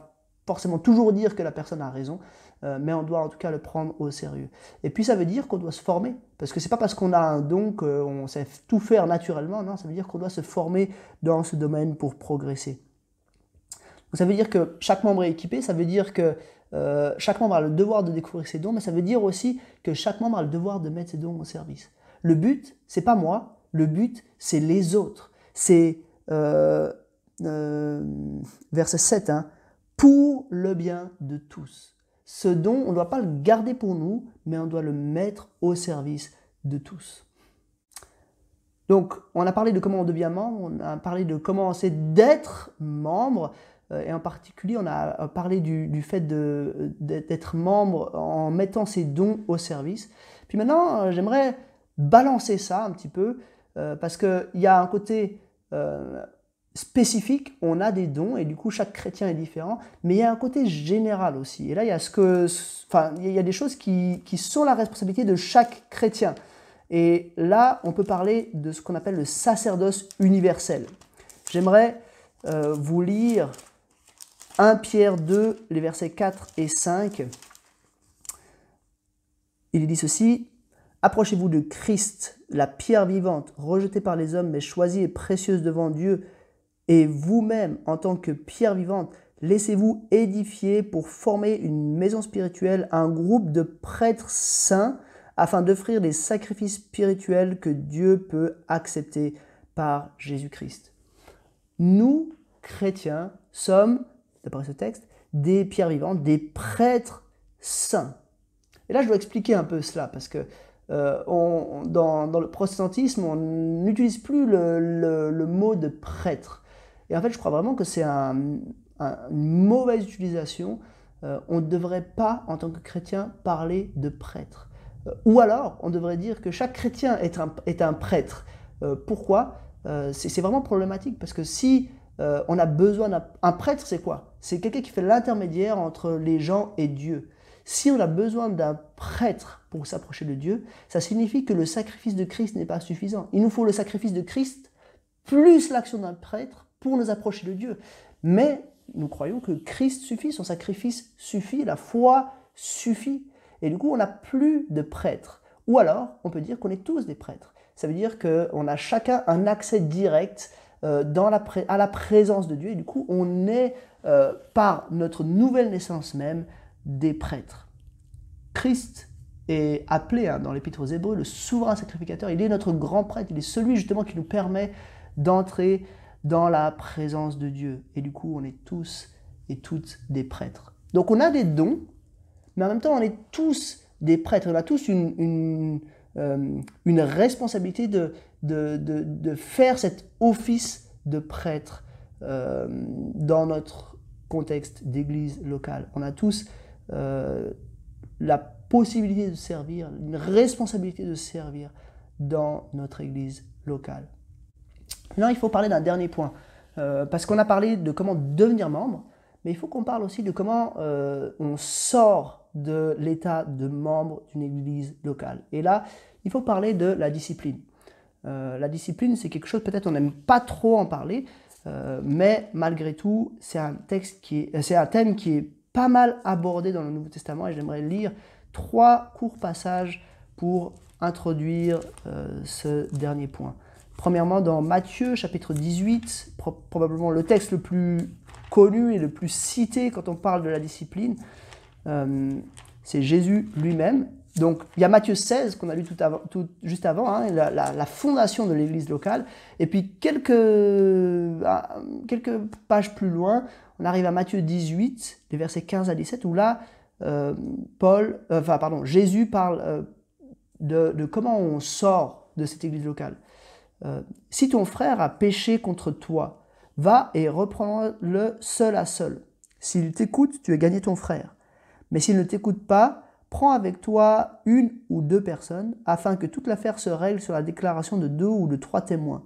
forcément toujours dire que la personne a raison, euh, mais on doit en tout cas le prendre au sérieux. Et puis ça veut dire qu'on doit se former, parce que c'est pas parce qu'on a un don qu'on sait tout faire naturellement, non, ça veut dire qu'on doit se former dans ce domaine pour progresser. ça veut dire que chaque membre est équipé, ça veut dire que euh, chaque membre a le devoir de découvrir ses dons, mais ça veut dire aussi que chaque membre a le devoir de mettre ses dons au service. Le but, c'est pas moi, le but, c'est les autres. C'est euh, verset 7, hein, pour le bien de tous. Ce don, on ne doit pas le garder pour nous, mais on doit le mettre au service de tous. Donc, on a parlé de comment on devient membre, on a parlé de comment c'est d'être membre, euh, et en particulier, on a parlé du, fait d'être membre en mettant ses dons au service. Puis maintenant, euh, j'aimerais balancer ça un petit peu, euh, parce qu'il y a un côté spécifique, on a des dons et du coup chaque chrétien est différent, mais il y a un côté général aussi. Et là, il y a, ce que, enfin, il y a des choses qui, sont la responsabilité de chaque chrétien. Et là, on peut parler de ce qu'on appelle le sacerdoce universel. J'aimerais euh, vous lire 1 Pierre 2, les versets 4 et 5. Il dit ceci, Approchez-vous de Christ, la pierre vivante, rejetée par les hommes, mais choisie et précieuse devant Dieu et vous-même, en tant que pierre vivante, laissez-vous édifier pour former une maison spirituelle, un groupe de prêtres saints, afin d'offrir les sacrifices spirituels que Dieu peut accepter par Jésus-Christ. Nous, chrétiens, sommes, d'après ce texte, des pierres vivantes, des prêtres saints. Et là, je dois expliquer un peu cela, parce que euh, dans, le protestantisme, on n'utilise plus le, mot de prêtre. Et en fait, je crois vraiment que c'est une mauvaise utilisation. Euh, on ne devrait pas, en tant que chrétien, parler de prêtre. Euh, ou alors, on devrait dire que chaque chrétien est un, prêtre. Euh, pourquoi? C'est vraiment problématique parce que si on a besoin d'un prêtre, c'est quoi? C'est quelqu'un qui fait l'intermédiaire entre les gens et Dieu. Si on a besoin d'un prêtre pour s'approcher de Dieu, ça signifie que le sacrifice de Christ n'est pas suffisant. Il nous faut le sacrifice de Christ plus l'action d'un prêtre pour nous approcher de Dieu. Mais nous croyons que Christ suffit, son sacrifice suffit, la foi suffit. Et du coup, on n'a plus de prêtres. Ou alors, on peut dire qu'on est tous des prêtres. Ça veut dire qu'on a chacun un accès direct euh, à la présence de Dieu. Et du coup, on est, euh, par notre nouvelle naissance même, des prêtres. Christ est appelé hein, dans l'Épître aux Hébreux le souverain sacrificateur. Il est notre grand prêtre. Il est celui justement qui nous permet d'entrer dans la présence de Dieu. Et du coup, on est tous et toutes des prêtres. Donc on a des dons, mais en même temps, on est tous des prêtres. On a tous une, une, euh, responsabilité de, de, de, faire cet office de prêtre euh, dans notre contexte d'église locale. On a tous euh, la possibilité de servir, une responsabilité de servir dans notre église locale. Maintenant, il faut parler d'un dernier point, euh, parce qu'on a parlé de comment devenir membre, mais il faut qu'on parle aussi de comment euh, on sort de l'état de membre d'une église locale. Et là, il faut parler de la discipline. Euh, la discipline, c'est quelque chose, peut-être on n'aime pas trop en parler, mais malgré tout, c'est un, texte qui c'est un thème qui est pas mal abordé dans le Nouveau Testament et j'aimerais lire trois courts passages pour introduire ce dernier point. Premièrement, dans Matthieu chapitre 18, probablement le texte le plus connu et le plus cité quand on parle de la discipline, euh, c'est Jésus lui-même. Donc il y a Matthieu 16 qu'on a lu tout, juste avant, hein, la, fondation de l'église locale. Et puis quelques, ah, quelques pages plus loin, on arrive à Matthieu 18, les versets 15 à 17, où là, euh, Paul, euh, enfin, pardon, Jésus parle de, comment on sort de cette église locale. Euh, si ton frère a péché contre toi, va et reprends-le seul à seul. S'il t'écoute, tu as gagné ton frère. Mais s'il ne t'écoute pas, prends avec toi une ou deux personnes, afin que toute l'affaire se règle sur la déclaration de deux ou de trois témoins.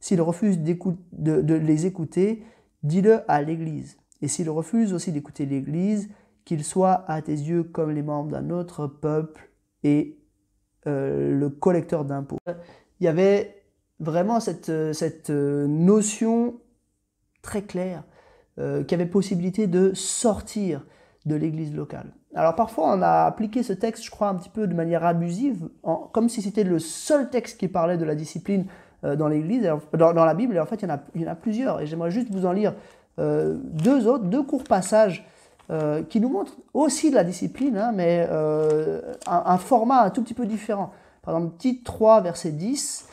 S'il refuse de, les écouter, dis-le à l'Église. Et s'il refuse aussi d'écouter l'Église, qu'il soit à tes yeux comme les membres d'un autre peuple et euh, le collecteur d'impôts. Il y avait vraiment cette, cette notion très claire euh, qui avait possibilité de sortir de l'église locale. Alors parfois on a appliqué ce texte, je crois, un petit peu de manière abusive, comme si c'était le seul texte qui parlait de la discipline euh, dans l'église, dans, la Bible, et en fait il y en a, y plusieurs, et j'aimerais juste vous en lire euh, deux autres, deux courts passages qui nous montrent aussi de la discipline, hein, mais un, un, format un tout petit peu différent. Par exemple, Tite 3, verset 10.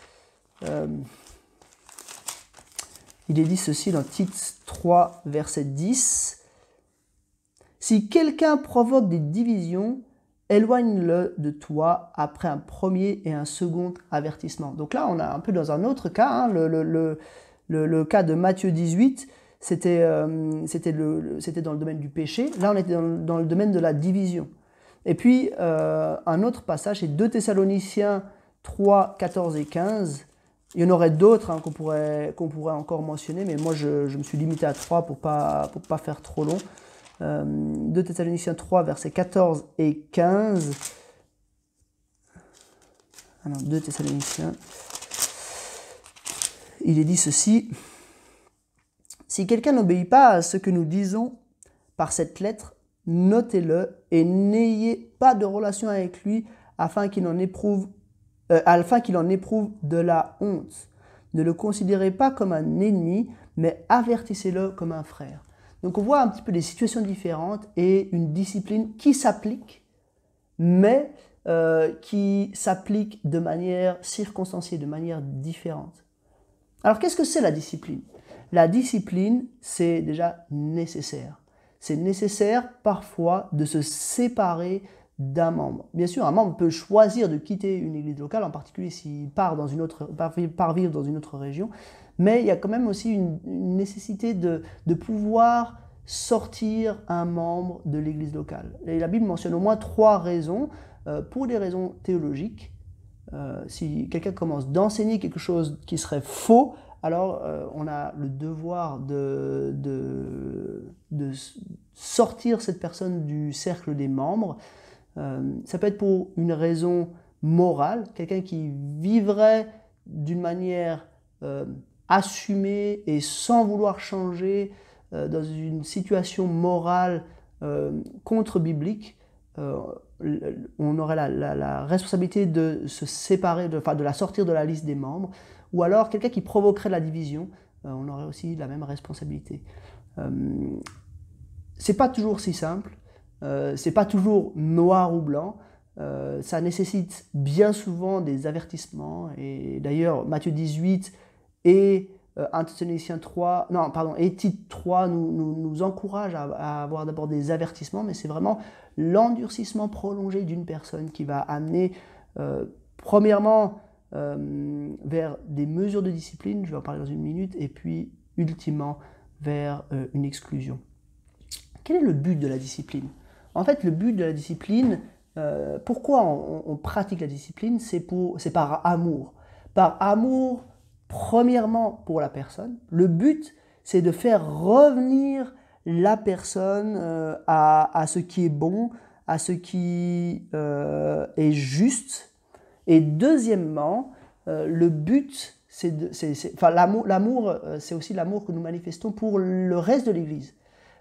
Il est dit ceci dans Tite 3, verset 10. Si quelqu'un provoque des divisions, éloigne-le de toi après un premier et un second avertissement. Donc là, on a un peu dans un autre cas, hein, le, cas de Matthieu 18, c'était euh, dans le domaine du péché, là on était dans, le domaine de la division. Et puis, euh, un autre passage, c'est 2 Thessaloniciens 3, 14 et 15. Il y en aurait d'autres hein, qu'on pourrait, qu'on pourrait encore mentionner, mais moi je, me suis limité à trois pour pas, pour pas faire trop long. Euh, 2 Thessaloniciens 3, versets 14 et 15. Alors, 2 Thessaloniciens. Il est dit ceci. Si quelqu'un n'obéit pas à ce que nous disons par cette lettre, notez-le et n'ayez pas de relation avec lui afin qu'il en éprouve euh, afin qu'il en éprouve de la honte. Ne le considérez pas comme un ennemi, mais avertissez-le comme un frère. Donc on voit un petit peu des situations différentes et une discipline qui s'applique, mais euh, qui s'applique de manière circonstanciée, de manière différente. Alors qu'est-ce que c'est la discipline? La discipline, c'est déjà nécessaire. C'est nécessaire parfois de se séparer d'un membre. Bien sûr, un membre peut choisir de quitter une église locale, en particulier s'il part, dans une autre, part vivre dans une autre région, mais il y a quand même aussi une, nécessité de, de, pouvoir sortir un membre de l'église locale. Et la Bible mentionne au moins trois raisons, euh, pour des raisons théologiques. Euh, si quelqu'un commence d'enseigner quelque chose qui serait faux, alors euh, on a le devoir de, de, de, sortir cette personne du cercle des membres. Euh, ça peut être pour une raison morale, quelqu'un qui vivrait d'une manière euh, assumée et sans vouloir changer euh, dans une situation morale contre-biblique, on aurait la, responsabilité de se séparer, enfin, de la sortir de la liste des membres, ou alors quelqu'un qui provoquerait la division, on aurait aussi la même responsabilité. c'est pas toujours si simple, euh, c'est pas toujours noir ou blanc. Euh, ça nécessite bien souvent des avertissements. Et d'ailleurs, Matthieu 18 et euh, 1 Thessaloniciens 3, non, pardon, et Tite 3 nous, nous, nous encouragent à, avoir d'abord des avertissements, mais c'est vraiment l'endurcissement prolongé d'une personne qui va amener, euh, premièrement, euh, vers des mesures de discipline, je vais en parler dans une minute, et puis ultimement vers une exclusion. Quel est le but de la discipline? En fait, le but de la discipline, euh, pourquoi on, pratique la discipline, c'est par amour. Par amour, premièrement, pour la personne. Le but, c'est de faire revenir la personne euh, à, ce qui est bon, à ce qui euh, est juste. Et deuxièmement, le but, c'est, enfin, l'amour, c'est aussi l'amour que nous manifestons pour le reste de l'Église.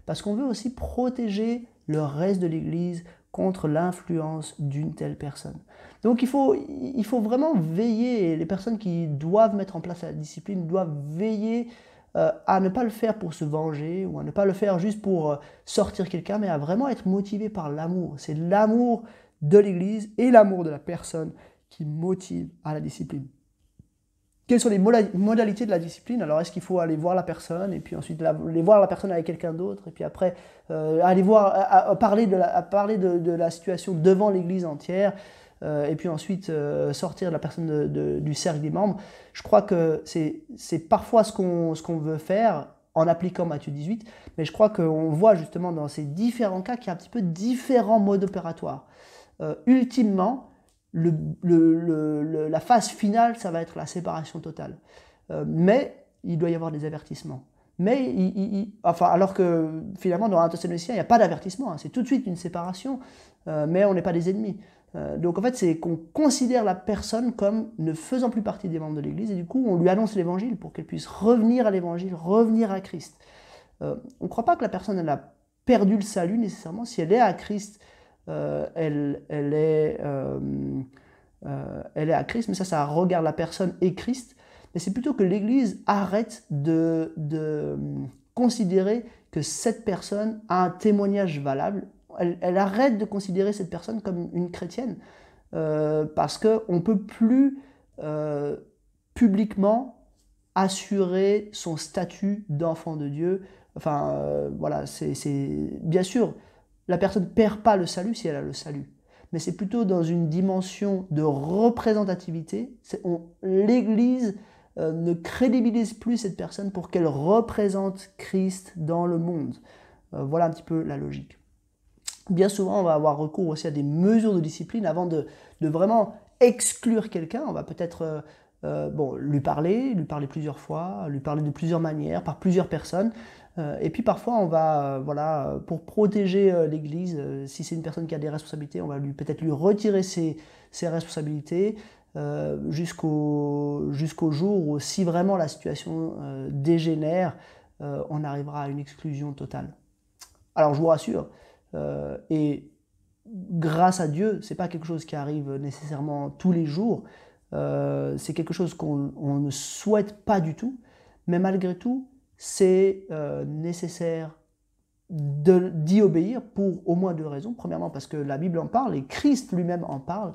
Parce qu'on veut aussi protéger le reste de l'Église contre l'influence d'une telle personne. Donc il faut, il faut vraiment veiller, les personnes qui doivent mettre en place la discipline doivent veiller euh, à ne pas le faire pour se venger ou à ne pas le faire juste pour euh, sortir quelqu'un, mais à vraiment être motivé par l'amour. C'est l'amour de l'Église et l'amour de la personne qui motive à la discipline. Quelles sont les modalités de la discipline? Alors, est-ce qu'il faut aller voir la personne et puis ensuite aller voir la personne avec quelqu'un d'autre et puis après euh, aller voir, parler, de la, la situation devant l'Église entière euh, et puis ensuite euh, sortir la personne du cercle des membres? Je crois que c'est parfois ce qu'on veut faire en appliquant Matthieu 18, mais je crois qu'on voit justement dans ces différents cas qu'il y a un petit peu différents modes opératoires. Ultimement, la phase finale, ça va être la séparation totale. Euh, mais il doit y avoir des avertissements. Mais, alors que finalement, dans Thessaloniciens, il n'y a pas d'avertissement, hein. c'est tout de suite une séparation, euh, mais on n'est pas des ennemis. donc en fait, c'est qu'on considère la personne comme ne faisant plus partie des membres de l'Église, et du coup, on lui annonce l'Évangile pour qu'elle puisse revenir à l'Évangile, revenir à Christ. on ne croit pas que la personne a perdu le salut nécessairement. Si elle est à Christ, euh, elle, elle, est, euh, euh, elle est à Christ, mais ça, ça regarde la personne et Christ. Mais c'est plutôt que l'Église arrête de, considérer que cette personne a un témoignage valable. Elle, arrête de considérer cette personne comme une chrétienne parce qu'on ne peut plus publiquement assurer son statut d'enfant de Dieu. Enfin, voilà, c'est bien sûr, la personne ne perd pas le salut si elle a le salut. Mais c'est plutôt dans une dimension de représentativité. L'Église euh, ne crédibilise plus cette personne pour qu'elle représente Christ dans le monde. Euh, voilà un petit peu la logique. Bien souvent, on va avoir recours aussi à des mesures de discipline avant de, vraiment exclure quelqu'un. On va peut-être euh, lui parler, lui parler plusieurs fois, lui parler de plusieurs manières, par plusieurs personnes. Euh, et puis parfois, on va, euh, voilà, pour protéger euh, l'Église, si c'est une personne qui a des responsabilités, on va peut-être lui retirer ses, responsabilités jusqu'au jusqu'au jour où, si vraiment la situation dégénère, on arrivera à une exclusion totale. Alors, je vous rassure, et grâce à Dieu, c'est pas quelque chose qui arrive nécessairement tous les jours. c'est quelque chose qu'on ne souhaite pas du tout, mais malgré tout, c'est euh, nécessaire d'y obéir pour au moins deux raisons. Premièrement, parce que la Bible en parle et Christ lui-même en parle.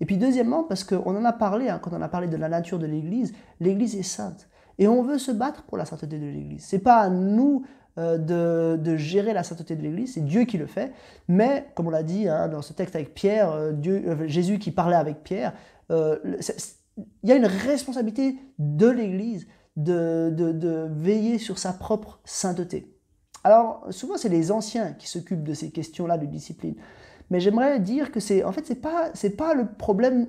Et puis deuxièmement, parce qu'on en a parlé, hein, quand on a parlé de la nature de l'Église, l'Église est sainte. Et on veut se battre pour la sainteté de l'Église. C'est pas à nous euh, de, gérer la sainteté de l'Église, c'est Dieu qui le fait. Mais, comme on l'a dit hein, dans ce texte avec Pierre, euh, Dieu, Jésus qui parlait avec Pierre, il y a une responsabilité de l'Église de, veiller sur sa propre sainteté. Alors, souvent, c'est les anciens qui s'occupent de ces questions-là de discipline. Mais j'aimerais dire que c'est, en fait, c'est pas, c'est pas le problème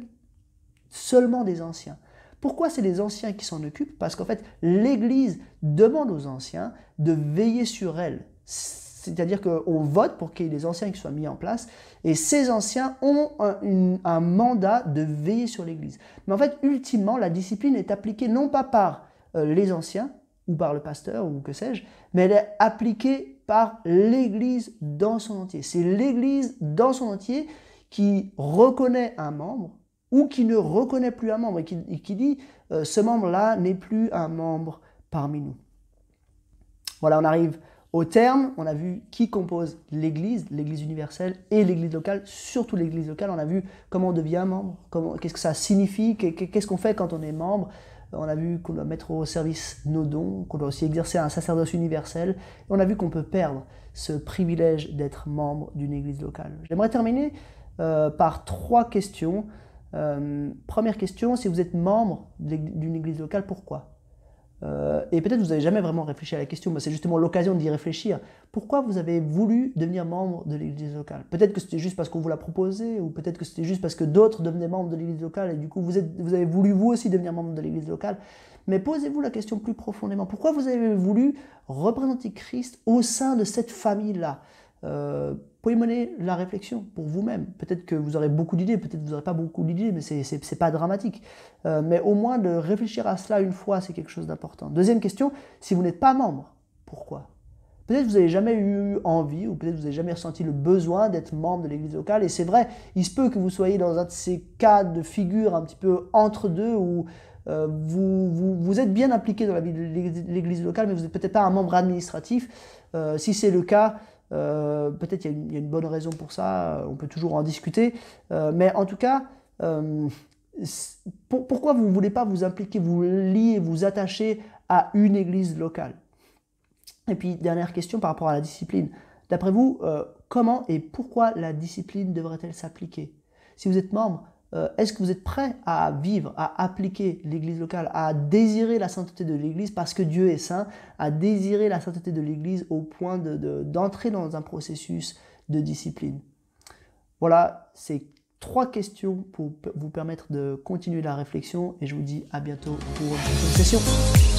seulement des anciens. Pourquoi c'est les anciens qui s'en occupent? Parce qu'en fait, l'Église demande aux anciens de veiller sur elle. C'est-à-dire qu'on vote pour qu'il y ait des anciens qui soient mis en place, et ces anciens ont un, mandat de veiller sur l'Église. Mais en fait, ultimement, la discipline est appliquée non pas par les anciens, ou par le pasteur, ou que sais-je, mais elle est appliquée par l'Église dans son entier. C'est l'Église dans son entier qui reconnaît un membre ou qui ne reconnaît plus un membre et qui, dit euh, ce membre-là n'est plus un membre parmi nous. Voilà, on arrive au terme. On a vu qui compose l'Église, l'Église universelle et l'Église locale, surtout l'Église locale. On a vu comment on devient membre, qu'est-ce que ça signifie, qu'est-ce qu'on fait quand on est membre. On a vu qu'on doit mettre au service nos dons, qu'on doit aussi exercer un sacerdoce universel. On a vu qu'on peut perdre ce privilège d'être membre d'une église locale. J'aimerais terminer euh, par trois questions. Euh, première question, si vous êtes membre d'une église locale, pourquoi? Euh, et peut-être vous n'avez jamais vraiment réfléchi à la question, mais c'est justement l'occasion d'y réfléchir. Pourquoi vous avez voulu devenir membre de l'église locale? Peut-être que c'était juste parce qu'on vous l'a proposé, ou peut-être que c'était juste parce que d'autres devenaient membres de l'église locale, et du coup vous, avez voulu vous aussi devenir membre de l'église locale. Mais posez-vous la question plus profondément. Pourquoi vous avez voulu représenter Christ au sein de cette famille-là? Euh, mener la réflexion pour vous-même. Peut-être que vous aurez beaucoup d'idées, peut-être que vous n'aurez pas beaucoup d'idées, mais c'est n'est pas dramatique. Euh, mais au moins de réfléchir à cela une fois, c'est quelque chose d'important. Deuxième question, si vous n'êtes pas membre, pourquoi? Peut-être que vous n'avez jamais eu envie, ou peut-être que vous n'avez jamais ressenti le besoin d'être membre de l'église locale. Et c'est vrai, il se peut que vous soyez dans un de ces cas de figure un petit peu entre deux, où euh, vous, êtes bien impliqué dans la vie de l'église locale, mais vous n'êtes peut-être pas un membre administratif. Euh, si c'est le cas, euh, peut-être il y, a une bonne raison pour ça, euh, on peut toujours en discuter. Euh, mais en tout cas, pourquoi vous ne voulez pas vous impliquer, vous lier, vous attacher à une église locale? Et puis, dernière question par rapport à la discipline. D'après vous, comment et pourquoi la discipline devrait-elle s'appliquer? Si vous êtes membre, euh, est-ce que vous êtes prêt à vivre, à appliquer l'Église locale, à désirer la sainteté de l'Église parce que Dieu est saint, à désirer la sainteté de l'Église au point d'entrer de, dans un processus de discipline? Voilà, c'est trois questions pour vous permettre de continuer la réflexion et je vous dis à bientôt pour une prochaine session.